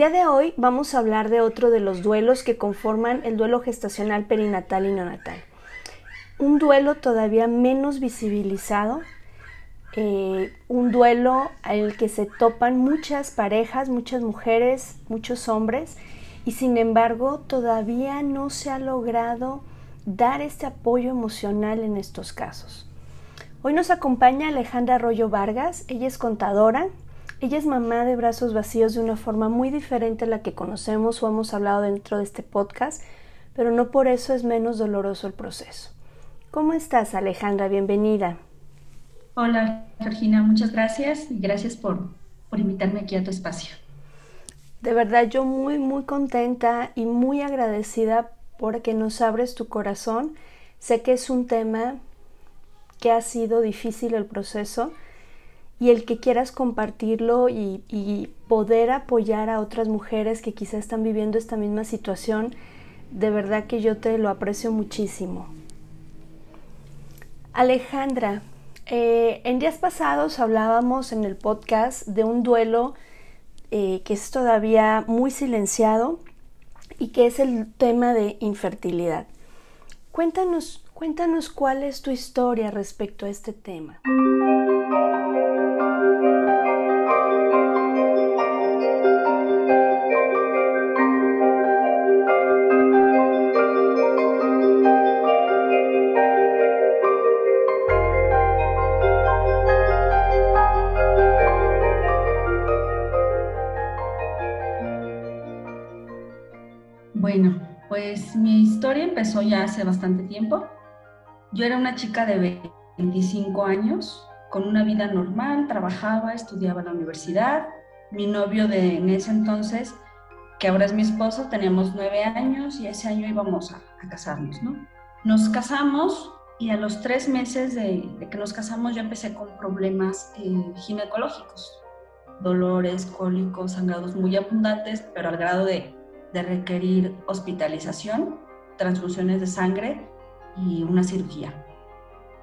Día de hoy vamos a hablar de otro de los duelos que conforman el duelo gestacional perinatal y neonatal. Un duelo todavía menos visibilizado, eh, un duelo al que se topan muchas parejas, muchas mujeres, muchos hombres, y sin embargo todavía no se ha logrado dar este apoyo emocional en estos casos. Hoy nos acompaña Alejandra Arroyo Vargas, ella es contadora, ella es mamá de brazos vacíos de una forma muy diferente a la que conocemos o hemos hablado dentro de este podcast, pero no por eso es menos doloroso el proceso. ¿Cómo estás, Alejandra? Bienvenida. Hola, Georgina, muchas gracias y gracias por, por invitarme aquí a tu espacio. De verdad, yo muy, muy contenta y muy agradecida porque nos abres tu corazón. Sé que es un tema que ha sido difícil el proceso y el que quieras compartirlo y, poder apoyar a otras mujeres que quizá están viviendo esta misma situación, de verdad que yo te lo aprecio muchísimo. Alejandra, eh, en días pasados hablábamos en el podcast de un duelo eh, que es todavía muy silenciado y que es el tema de infertilidad. Cuéntanos, cuéntanos cuál es tu historia respecto a este tema. Ya hace bastante tiempo. Yo era una chica de 25 años, con una vida normal, trabajaba, estudiaba en la universidad. Mi novio de en ese entonces, que ahora es mi esposo, teníamos nueve años y ese año íbamos a, casarnos, ¿no? Nos casamos y a los tres meses de, de que nos casamos yo empecé con problemas eh, ginecológicos, dolores, cólicos, sangrados muy abundantes, pero al grado de de requerir hospitalización, transfusiones de sangre y una cirugía.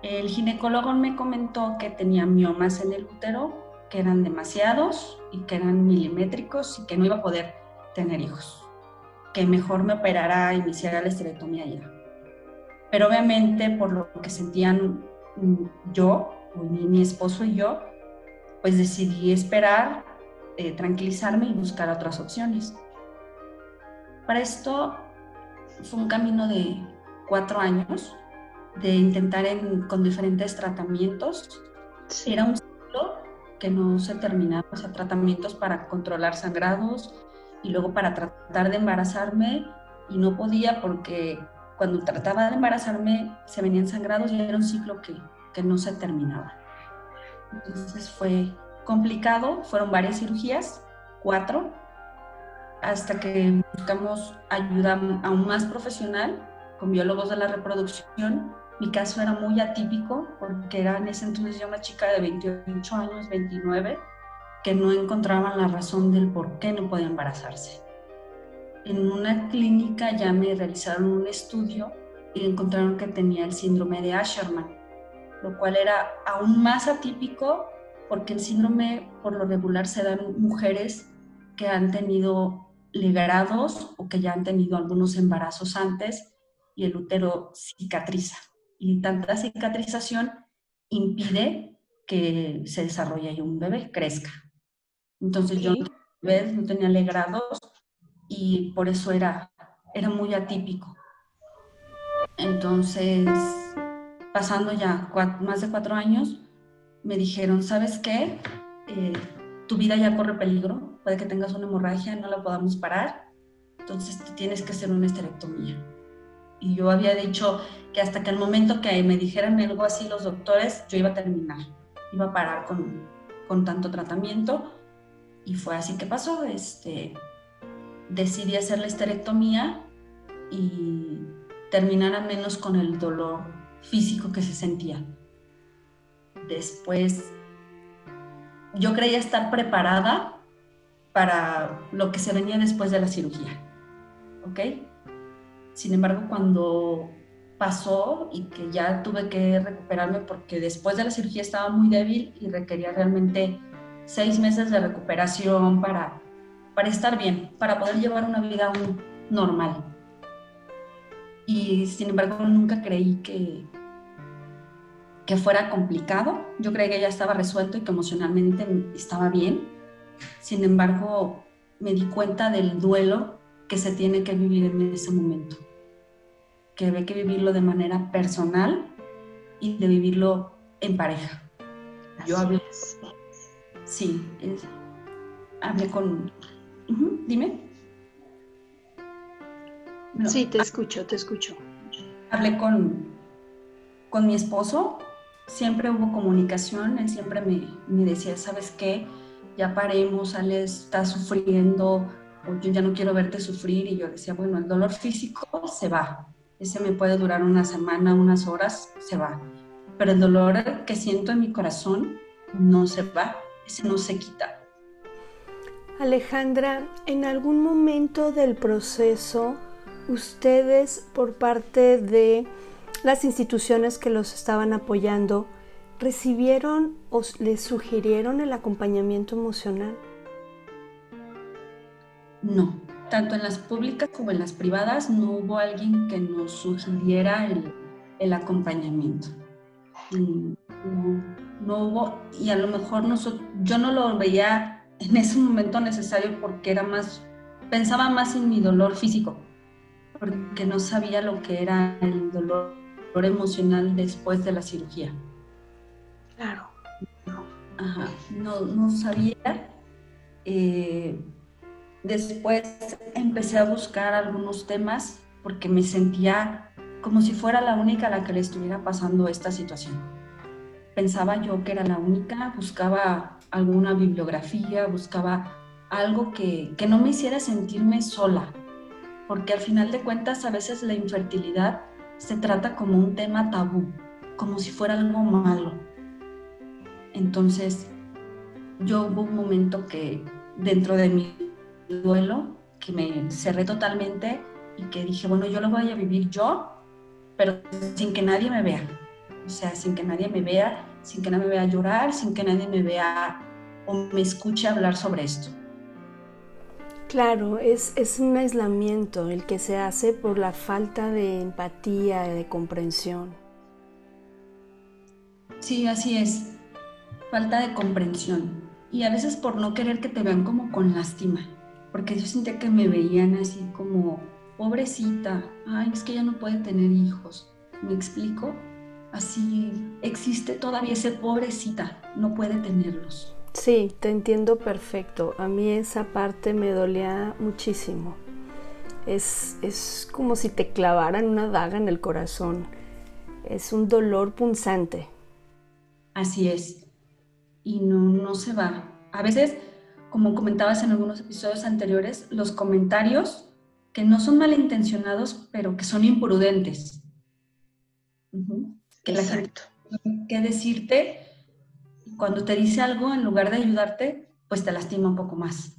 El ginecólogo me comentó que tenía miomas en el útero, que eran demasiados y que eran milimétricos y que no iba a poder tener hijos, que mejor me operara y me hiciera la esterectomía ya. Pero obviamente por lo que sentían yo, mi, mi esposo y yo, pues decidí esperar, eh, tranquilizarme y buscar otras opciones. Para esto fue un camino de cuatro años de intentar en, con diferentes tratamientos. Sí. Era un ciclo que no se terminaba, o sea, tratamientos para controlar sangrados y luego para tratar de embarazarme y no podía porque cuando trataba de embarazarme se venían sangrados y era un ciclo que, que no se terminaba. Entonces fue complicado, fueron varias cirugías, cuatro, hasta que buscamos ayuda aún más profesional con biólogos de la reproducción. Mi caso era muy atípico porque era en ese entonces ya una chica de 28 años, 29, que no encontraban la razón del por qué no podía embarazarse. en una clínica ya me realizaron un estudio y encontraron que tenía el síndrome de Asherman, lo cual era aún más atípico porque el síndrome por lo regular se da en mujeres que han tenido liberados o que ya han tenido algunos embarazos antes y el útero cicatriza. Y tanta cicatrización impide que se desarrolle y un bebé crezca. Entonces yo no tenía legrados y por eso era, era muy atípico. Entonces, pasando ya más de cuatro años, me dijeron, ¿sabes qué? Eh, tu vida ya corre peligro, puede que tengas una hemorragia, no la podamos parar, entonces tienes que hacer una esterectomía. Y yo había dicho que hasta que el momento que me dijeran algo así los doctores, yo iba a terminar, iba a parar con, con tanto tratamiento. Y fue así que pasó. Este, decidí hacer la esterectomía y terminar al menos con el dolor físico que se sentía. Después, yo creía estar preparada para lo que se venía después de la cirugía. ¿Ok? Sin embargo, cuando pasó y que ya tuve que recuperarme porque después de la cirugía estaba muy débil y requería realmente seis meses de recuperación para para estar bien, para poder llevar una vida normal. Y sin embargo nunca creí que, que fuera complicado. Yo creí que ya estaba resuelto y que emocionalmente estaba bien. Sin embargo, me di cuenta del duelo que se tiene que vivir en ese momento. Que hay que vivirlo de manera personal y de vivirlo en pareja. Yo hablé. Sí, hablé con, dime. sí, te escucho, te escucho. Hablé con, con mi esposo, siempre hubo comunicación, él siempre me, me decía, ¿sabes qué? Ya paremos, Ale está sufriendo, o yo ya no quiero verte sufrir, y yo decía, bueno, el dolor físico se va, ese me puede durar una semana, unas horas, se va, pero el dolor que siento en mi corazón no se va, ese no se quita. Alejandra, en algún momento del proceso, ustedes por parte de las instituciones que los estaban apoyando, ¿recibieron o les sugirieron el acompañamiento emocional? No, tanto en las públicas como en las privadas no hubo alguien que nos sugiriera el, acompañamiento. Mm, no, no, hubo, y a lo mejor nosotros, yo no lo veía en ese momento necesario porque era más, pensaba más en mi dolor físico, porque no sabía lo que era el dolor, emocional después de la cirugía. Claro. Ajá, no, no sabía. Eh, después empecé a buscar algunos temas porque me sentía como si fuera la única a la que le estuviera pasando esta situación. Pensaba yo que era la única, buscaba alguna bibliografía, buscaba algo que, no me hiciera sentirme sola, porque al final de cuentas a veces la infertilidad se trata como un tema tabú, como si fuera algo malo. Entonces, yo hubo un momento que dentro de mi duelo, que me cerré totalmente y que dije, bueno, yo lo voy a vivir yo, pero sin que nadie me vea. O sea, sin que nadie me vea sin que nadie me vea llorar, sin que nadie me vea o me escuche hablar sobre esto. Claro, es, es un aislamiento el que se hace por la falta de empatía, de comprensión. Sí, así es. Falta de comprensión. Y a veces por no querer que te vean como con lástima. Porque yo sentía que me veían así como, pobrecita, ay, es que ella no puede tener hijos. ¿Me explico? así existe todavía ese pobrecita, no puede tenerlos. Sí, te entiendo perfecto. A mí esa parte me dolía muchísimo. Es, es como si te clavaran una daga en el corazón. Es un dolor punzante. Así es. Y no, no se va. A veces, como comentabas en algunos episodios anteriores, los comentarios que no son malintencionados, pero que son imprudentes que la gente que decirte, cuando te dice algo, en lugar de ayudarte, pues te lastima un poco más.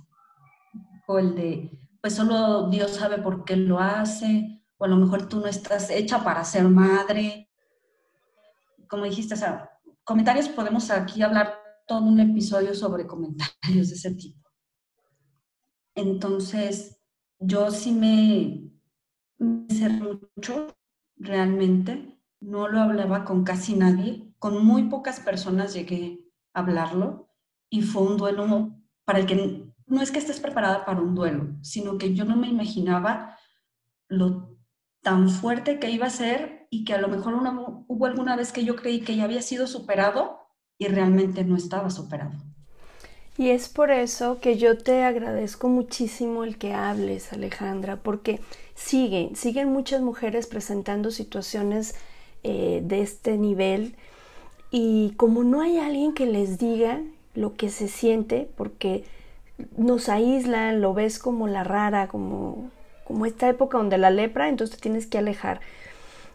O el de, pues solo Dios sabe por qué lo hace, o a lo mejor tú no estás hecha para ser madre. Como dijiste, o sea, comentarios podemos aquí hablar todo un episodio sobre comentarios de ese tipo. Entonces, yo sí me, me mucho, realmente. No lo hablaba con casi nadie. Con muy pocas personas llegué hablarlo y fue un duelo para el que no es que estés preparada para un duelo, sino que yo no me imaginaba lo tan fuerte que iba a ser y que a lo mejor hubo alguna vez que yo creí que ya había sido superado y realmente no estaba superado. Y es por eso que yo te agradezco muchísimo el que hables, Alejandra, porque siguen, siguen muchas mujeres presentando situaciones eh, de este nivel y como no hay alguien que les diga lo que se siente, porque nos aíslan, lo ves como la rara, como, como esta época donde la lepra, entonces te tienes que alejar.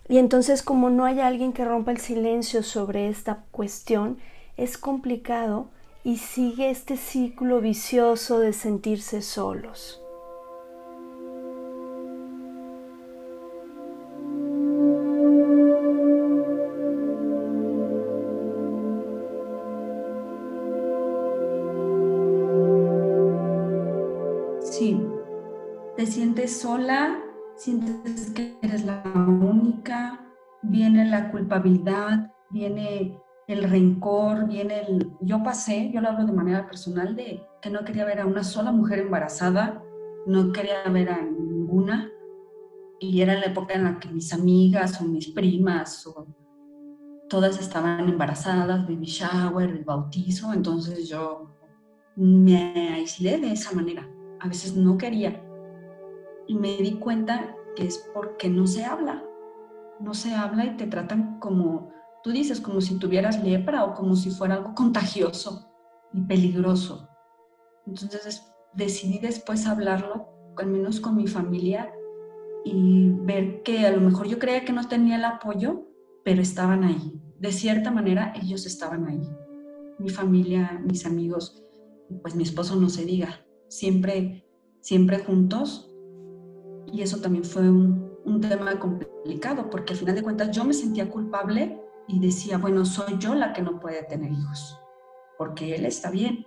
Y entonces como no hay alguien que rompa el silencio sobre esta cuestión, es complicado y sigue este ciclo vicioso de sentirse solos. Te sientes sola, sientes que eres la única, viene la culpabilidad, viene el rencor, viene el... Yo pasé, yo lo hablo de manera personal, de que no quería ver a una sola mujer embarazada, no quería ver a ninguna, y era la época en la que mis amigas o mis primas o todas estaban embarazadas, baby shower, el bautizo, entonces yo me aislé de esa manera. A veces no quería. Y me di cuenta que es porque no se habla. No se habla y te tratan como tú dices, como si tuvieras lepra o como si fuera algo contagioso y peligroso. Entonces decidí después hablarlo, al menos con mi familia, y ver que a lo mejor yo creía que no tenía el apoyo, pero estaban ahí. De cierta manera, ellos estaban ahí. Mi familia, mis amigos, pues mi esposo no se diga, siempre, siempre juntos. Y eso también fue un, tema complicado, porque al final de cuentas yo me sentía culpable y decía, bueno, soy yo la que no puede tener hijos, porque él está bien.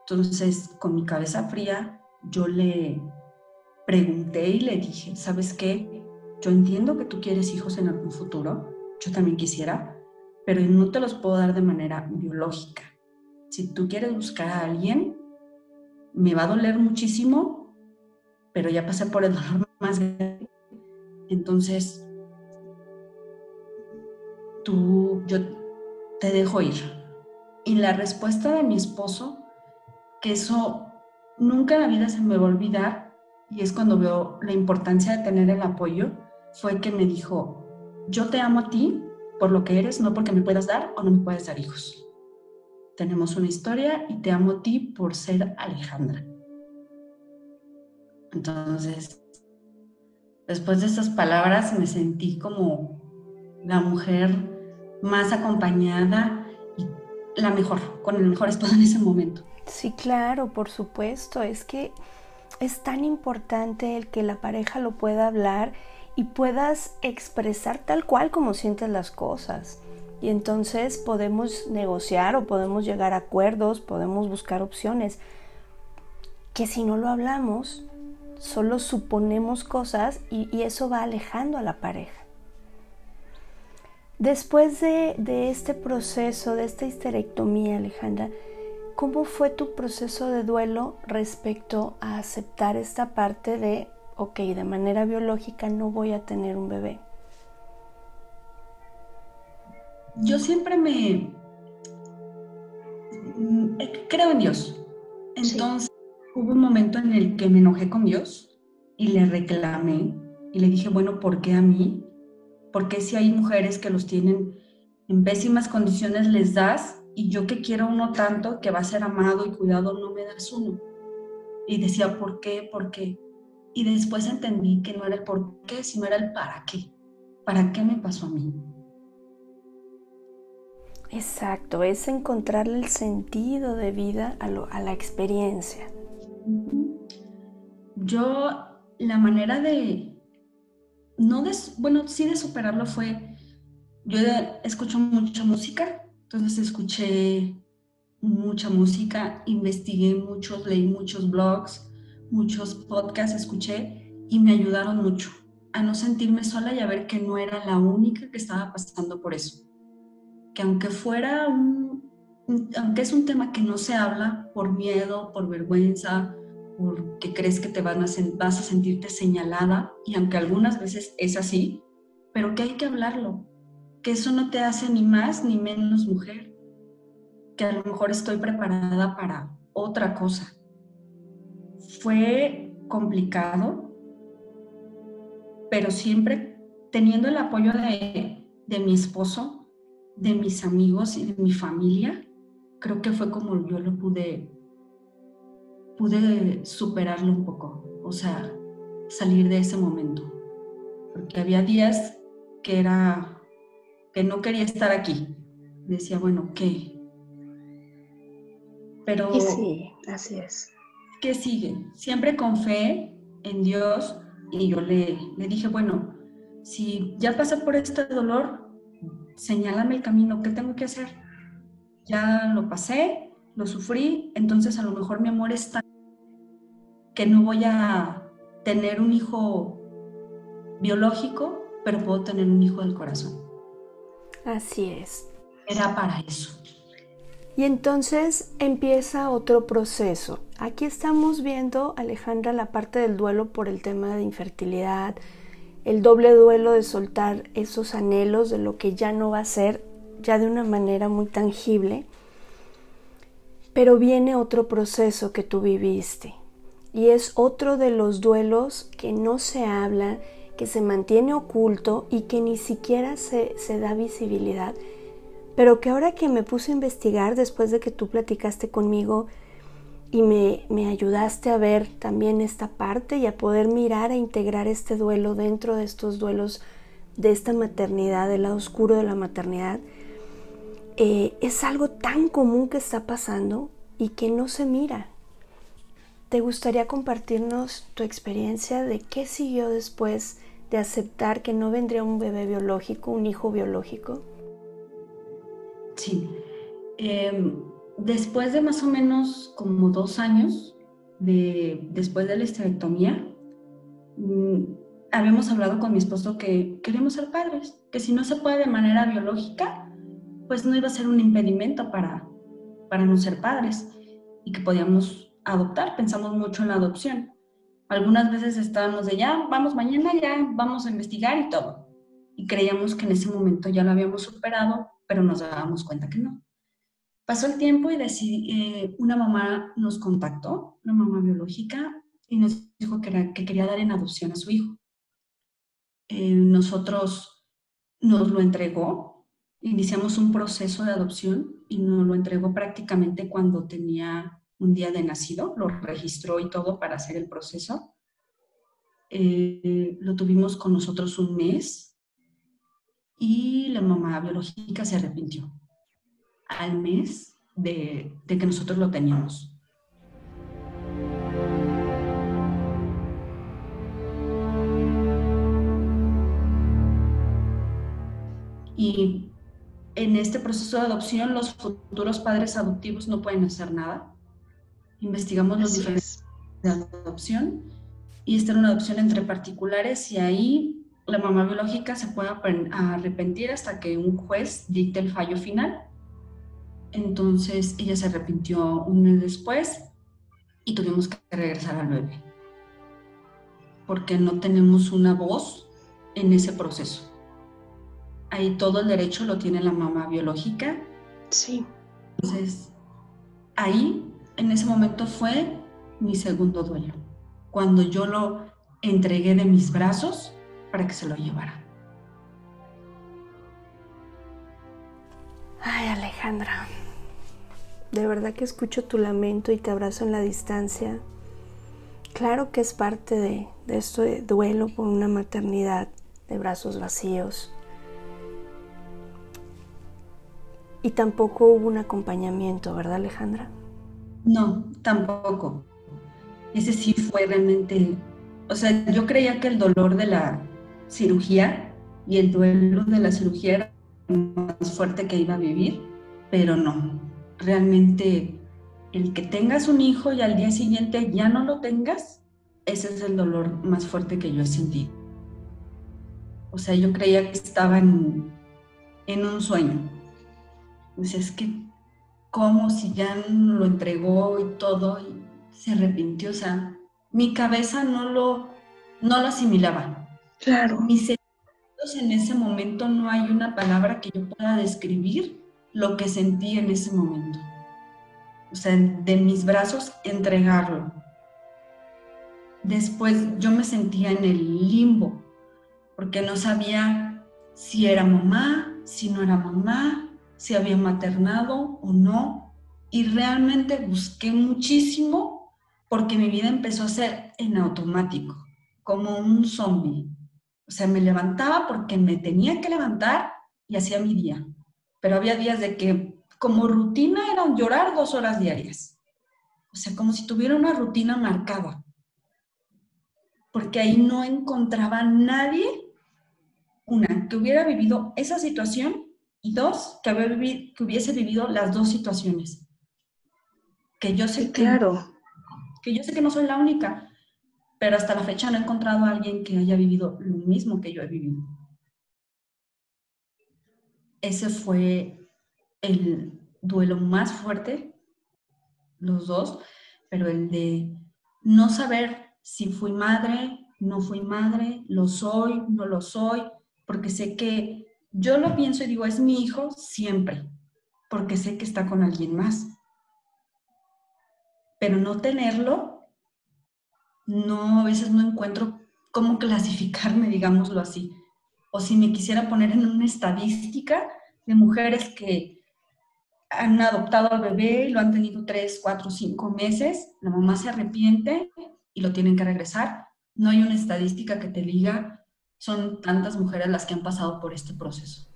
Entonces, con mi cabeza fría, yo le pregunté y le dije, ¿sabes qué? Yo entiendo que tú quieres hijos en algún futuro, yo también quisiera, pero no te los puedo dar de manera biológica. Si tú quieres buscar a alguien, me va a doler muchísimo, pero ya pasé por el dolor más grande. Entonces, tú, yo te dejo ir. Y la respuesta de mi esposo, que eso nunca en la vida se me va a olvidar, y es cuando veo la importancia de tener el apoyo, fue que me dijo, yo te amo a ti por lo que eres, no porque me puedas dar o no me puedes dar hijos. Tenemos una historia y te amo a ti por ser Alejandra. Entonces, después de esas palabras me sentí como la mujer más acompañada y la mejor, con el mejor esposo en ese momento. Sí, claro, por supuesto. Es que es tan importante el que la pareja lo pueda hablar y puedas expresar tal cual como sientes las cosas. Y entonces podemos negociar o podemos llegar a acuerdos, podemos buscar opciones. Que si no lo hablamos, solo suponemos cosas y, y eso va alejando a la pareja. Después de, este proceso, de esta histerectomía, Alejandra, ¿cómo fue tu proceso de duelo respecto a aceptar esta parte de, ok, de manera biológica no voy a tener un bebé? Yo siempre me... Mm, creo en Dios. Entonces hubo un momento en el que me enojé con Dios y le reclamé y le dije, bueno, ¿por qué a mí? porque si hay mujeres que los tienen en pésimas condiciones les das y yo que quiero uno tanto que va a ser amado y cuidado no me das uno? Y decía, ¿por qué? ¿Por qué? Y después entendí que no era el por qué, sino era el para qué. ¿Para qué me pasó a mí? Exacto, es encontrarle el sentido de vida a, a la experiencia. Yo la manera de, no bueno, sí de superarlo fue, yo escucho mucha música, entonces escuché mucha música, investigué muchos, leí muchos blogs, muchos podcasts, escuché y me ayudaron mucho a no sentirme sola y a ver que no era la única que estaba pasando por eso. Que aunque fuera un, aunque es un tema que no se habla por miedo, por vergüenza, porque crees que te van a, vas a sentirte señalada, y aunque algunas veces es así, pero que hay que hablarlo, que eso no te hace ni más ni menos mujer, que a lo mejor estoy preparada para otra cosa. Fue complicado, pero siempre teniendo el apoyo de, de mi esposo, de mis amigos y de mi familia, creo que fue como yo lo pude pude superarlo un poco, o sea, salir de ese momento. Porque había días que era, que no quería estar aquí. Decía, bueno, ¿qué? Pero... Y sí, así es. ¿Qué sigue? Siempre con fe en Dios y yo le, le dije, bueno, si ya pasé por este dolor, señálame el camino, ¿qué tengo que hacer? Ya lo pasé, lo sufrí, entonces a lo mejor mi amor está que no voy a tener un hijo biológico, pero puedo tener un hijo del corazón. Así es. Era para eso. Y entonces empieza otro proceso. Aquí estamos viendo, Alejandra, la parte del duelo por el tema de infertilidad, el doble duelo de soltar esos anhelos de lo que ya no va a ser, ya de una manera muy tangible. Pero viene otro proceso que tú viviste, y es otro de los duelos que no se habla, que se mantiene oculto y que ni siquiera se, da visibilidad, pero que ahora que me puse a investigar después de que tú platicaste conmigo y me, me ayudaste a ver también esta parte y a poder mirar, a integrar este duelo dentro de estos duelos de esta maternidad, del lado oscuro de la maternidad, eh, es algo tan común que está pasando y que no se mira, ¿Te gustaría compartirnos tu experiencia de qué siguió después de aceptar que no vendría un bebé biológico, un hijo biológico? Sí. Em, después de más o menos como dos años de, después de la esterectomía, mm, habíamos hablado con mi esposo que queremos ser padres, que si no se puede de manera biológica, pues no iba a ser un impedimento para, para no ser padres y que podíamos adoptar, pensamos mucho en la adopción. Algunas veces estábamos de ya, vamos mañana, ya vamos a investigar y todo. Y creíamos que en ese momento ya lo habíamos superado, pero nos dábamos cuenta que no. Pasó el tiempo y decidí, eh, una mamá nos contactó, una mamá biológica, y nos dijo que, que quería dar en adopción a su hijo. Eh, nosotros nos lo entregó, iniciamos un proceso de adopción y nos lo entregó prácticamente cuando tenía un día de nacido, lo registró y todo para hacer el proceso. Eh, lo tuvimos con nosotros un mes y la mamá biológica se arrepintió al mes de, de que nosotros lo teníamos. Y en este proceso de adopción los futuros padres adoptivos no pueden hacer nada investigamos los diferentes de adopción y esta era una adopción entre particulares y ahí la mamá biológica se puede arrepentir hasta que un juez dicte el fallo final. Entonces ella se arrepintió un mes después y tuvimos que regresar al bebé porque no tenemos una voz en ese proceso. Ahí todo el derecho lo tiene la mamá biológica. Sí. Entonces, ahí en ese momento fue mi segundo duelo, cuando yo lo entregué de mis brazos para que se lo llevara. Ay, Alejandra, de verdad que escucho tu lamento y te abrazo en la distancia. Claro que es parte de, de esto de duelo por una maternidad de brazos vacíos. Y tampoco hubo un acompañamiento, ¿verdad, Alejandra? No, tampoco. Ese sí fue realmente o sea, yo creía que el dolor de la cirugía y el duelo de la cirugía era más fuerte que iba a vivir, pero no. Realmente el que tengas un hijo y al día siguiente ya no lo tengas, ese es el dolor más fuerte que yo he sentido. O sea, yo creía que estaba en, en un sueño. Sea, es que, como si ya lo entregó y todo, y se arrepintió? O sea, mi cabeza no lo, no lo asimilaba. Claro. Mis sentimientos en ese momento no hay una palabra que yo pueda describir lo que sentí en ese momento. O sea, de mis brazos entregarlo. Después yo me sentía en el limbo, porque no sabía si era mamá, si no era mamá, si había maternado o no. Y realmente busqué muchísimo porque mi vida empezó a ser en automático, como un zombie. O sea, me levantaba porque me tenía que levantar y hacía mi día. Pero había días de que como rutina era llorar dos horas diarias. O sea, como si tuviera una rutina marcada. Porque ahí no encontraba nadie, una, que hubiera vivido esa situación y dos, que, que hubiese vivido las dos situaciones. Que yo sé que, claro. que yo sé que no soy la única, pero hasta la fecha no he encontrado a alguien que haya vivido lo mismo que yo he vivido. Ese fue el duelo más fuerte, los dos, pero el de no saber si fui madre, no fui madre, lo soy, no lo soy, porque sé que yo lo pienso y digo, es mi hijo siempre, porque sé que está con alguien más. Pero no tenerlo, no, a veces no encuentro cómo clasificarme, digámoslo así. O si me quisiera poner en una estadística de mujeres que han adoptado al bebé, lo han tenido tres, cuatro, cinco meses, la mamá se arrepiente y lo tienen que regresar. No hay una estadística que te diga, son tantas mujeres las que han pasado por este proceso.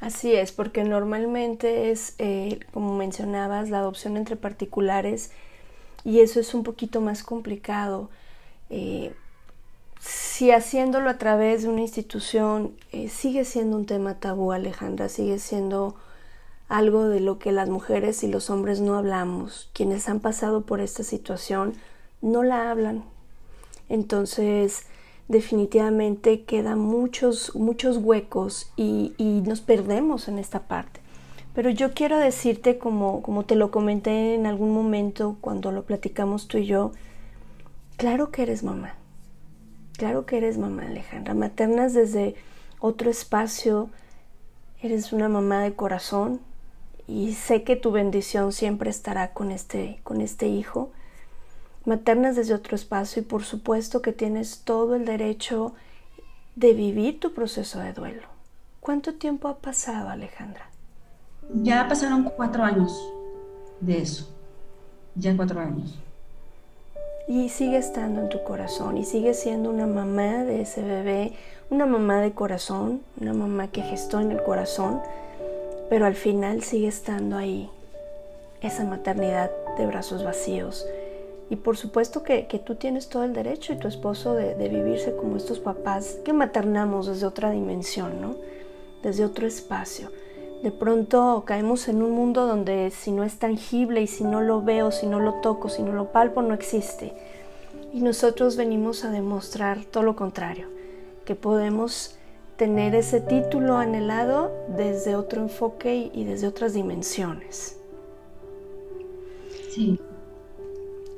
Así es, porque normalmente es, eh, como mencionabas, la adopción entre particulares y eso es un poquito más complicado. Eh, si haciéndolo a través de una institución eh, sigue siendo un tema tabú, Alejandra, sigue siendo algo de lo que las mujeres y los hombres no hablamos. Quienes han pasado por esta situación no la hablan. Entonces, definitivamente quedan muchos, muchos huecos y, nos perdemos en esta parte. Pero yo quiero decirte, como, como te lo comenté en algún momento cuando lo platicamos tú y yo, claro que eres mamá. Claro que eres mamá, Alejandra. Maternas desde otro espacio. Eres una mamá de corazón, y sé que tu bendición siempre estará con este, con este hijo. Maternas desde otro espacio y por supuesto que tienes todo el derecho de vivir tu proceso de duelo. ¿Cuánto tiempo ha pasado, Alejandra? Ya pasaron cuatro años de eso. Ya cuatro años. Y sigue estando en tu corazón y sigue siendo una mamá de ese bebé, una mamá de corazón, una mamá que gestó en el corazón pero al final sigue estando ahí esa maternidad de brazos vacíos. Y por supuesto que, tú tienes todo el derecho y tu esposo de, vivirse como estos papás que maternamos desde otra dimensión, ¿no? Desde otro espacio. De pronto caemos en un mundo donde si no es tangible y si no lo veo, si no lo toco, si no lo palpo, no existe. Y nosotros venimos a demostrar todo lo contrario, que podemos tener ese título anhelado desde otro enfoque y desde otras dimensiones. Sí.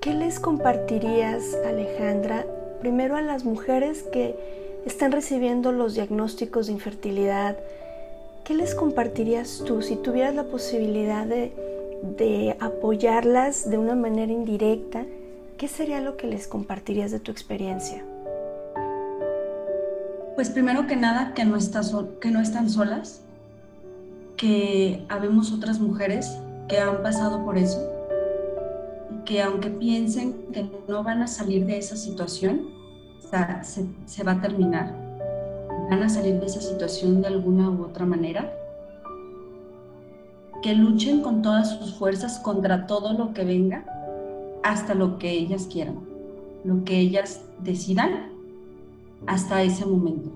¿Qué les compartirías, Alejandra, primero a las mujeres que están recibiendo los diagnósticos de infertilidad? ¿Qué les compartirías tú si tuvieras la posibilidad de, de apoyarlas de una manera indirecta? ¿Qué sería lo que les compartirías de tu experiencia? Pues primero que nada, que no, que no están solas, que habemos otras mujeres que han pasado por eso que aunque piensen que no van a salir de esa situación, se, va a terminar. Van a salir de esa situación de alguna u otra manera. Que luchen con todas sus fuerzas contra todo lo que venga hasta lo que ellas quieran. lo que ellas decidan hasta ese momento.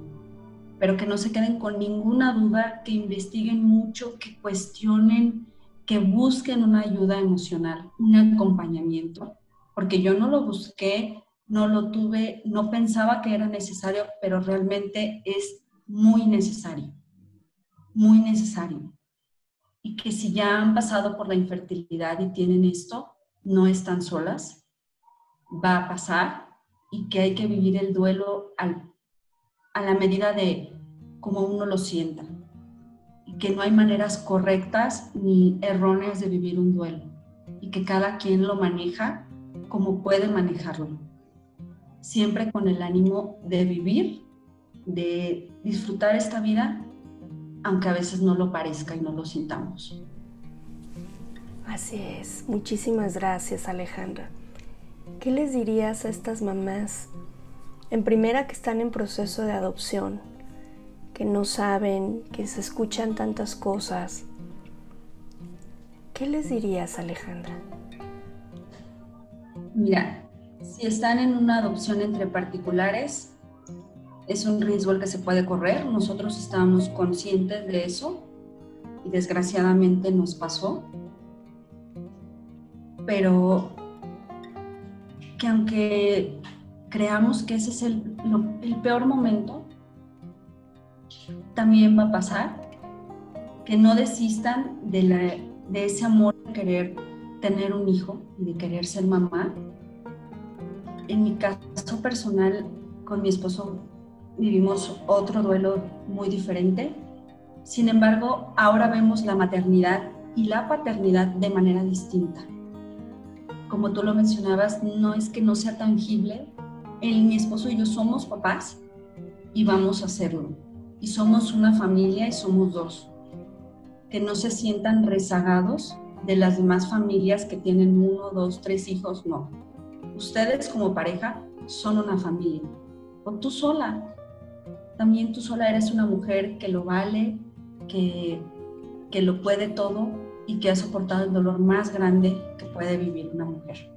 Pero que no se queden con ninguna duda, que investiguen mucho, que cuestionen, que busquen una ayuda emocional, un acompañamiento, porque yo no lo busqué, no lo tuve, no pensaba que era necesario, pero realmente es muy necesario, muy necesario. Y que si ya han pasado por la infertilidad y tienen esto, no están solas, va a pasar y que hay que vivir el duelo a la medida de como uno lo sienta. Que no hay maneras correctas ni erróneas de vivir un duelo. Y que cada quien lo maneja como puede manejarlo. Siempre con el ánimo de vivir, de disfrutar esta vida, aunque a veces no lo parezca y no lo sintamos. Así es. Muchísimas gracias, Alejandra. ¿Qué les dirías a estas mamás, en primera que están en proceso de adopción, que no saben, que se escuchan tantas cosas? ¿Qué les dirías, Alejandra? Mira, si están en una adopción entre particulares, es un riesgo el que se puede correr. Nosotros estábamos conscientes de eso y desgraciadamente nos pasó. Pero que aunque creamos que ese es el, peor momento, también va a pasar, que no desistan de, ese amor de querer tener un hijo y de querer ser mamá. En mi caso personal, con mi esposo vivimos otro duelo muy diferente. Sin embargo, ahora vemos la maternidad y la paternidad de manera distinta como tú lo mencionabas, no es que no sea tangible. Él, mi esposo y yo somos papás y vamos a hacerlo. Y somos una familia y somos dos. Que no se sientan rezagados de las demás familias que tienen uno, dos, tres hijos, no. Ustedes como pareja son una familia. O tú sola. También tú sola eres una mujer que lo vale, que, que lo puede todo y que ha soportado el dolor más grande que puede vivir una mujer.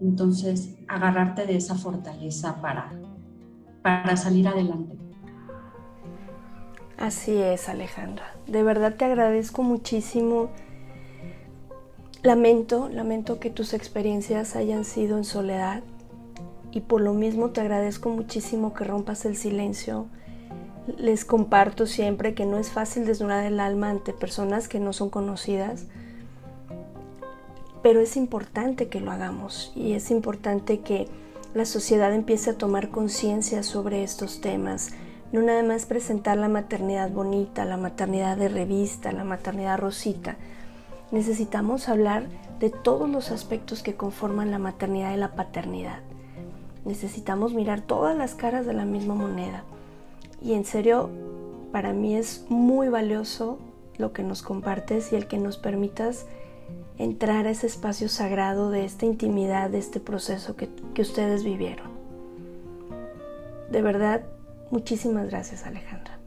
Entonces, agarrarte de esa fortaleza para, para salir adelante. Así es, Alejandra. De verdad te agradezco muchísimo. Lamento, lamento que tus experiencias hayan sido en soledad y por lo mismo te agradezco muchísimo que rompas el silencio les comparto siempre que no es fácil desnudar el alma ante personas que no son conocidas, pero es importante que lo hagamos y es importante que la sociedad empiece a tomar conciencia sobre estos temas. No nada más presentar la maternidad bonita, la maternidad de revista, la maternidad rosita. Necesitamos hablar de todos los aspectos que conforman la maternidad y la paternidad. Necesitamos mirar todas las caras de la misma moneda. Y en serio, para mí es muy valioso lo que nos compartes y el que nos permitas entrar a ese espacio sagrado de esta intimidad, de este proceso que, ustedes vivieron. De verdad, muchísimas gracias Alejandra.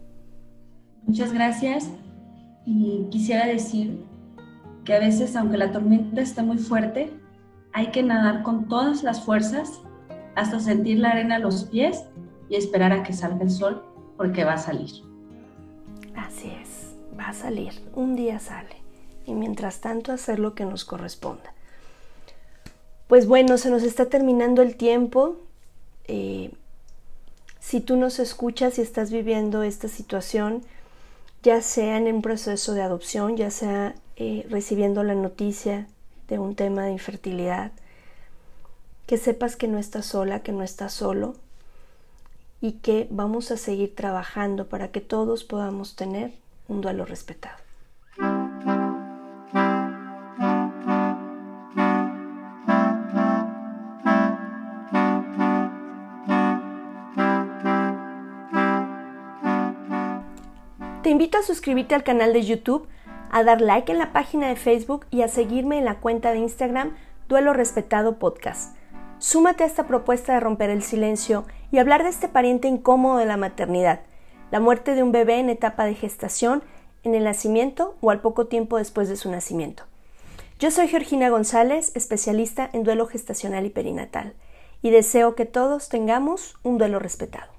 Muchas gracias y quisiera decir que a veces, aunque la tormenta esté muy fuerte, hay que nadar con todas las fuerzas hasta sentir la arena a los pies y esperar a que salga el sol porque va a salir. Así es, va a salir, un día sale. Y mientras tanto hacer lo que nos corresponda. Pues bueno, se nos está terminando el tiempo. Eh, si tú nos escuchas y estás viviendo esta situación, ya sea en un proceso de adopción, ya sea eh, recibiendo la noticia de un tema de infertilidad, que sepas que no estás sola, que no estás solo, y que vamos a seguir trabajando para que todos podamos tener un duelo respetado. Te invito a suscribirte al canal de YouTube, a dar like en la página de Facebook y a seguirme en la cuenta de Instagram Duelo Respetado Podcast. Súmate a esta propuesta de romper el silencio y hablar de este pariente incómodo de la maternidad, la muerte de un bebé en etapa de gestación, en el nacimiento o al poco tiempo después de su nacimiento. Yo soy Georgina González, especialista en duelo gestacional y perinatal, y deseo que todos tengamos un duelo respetado.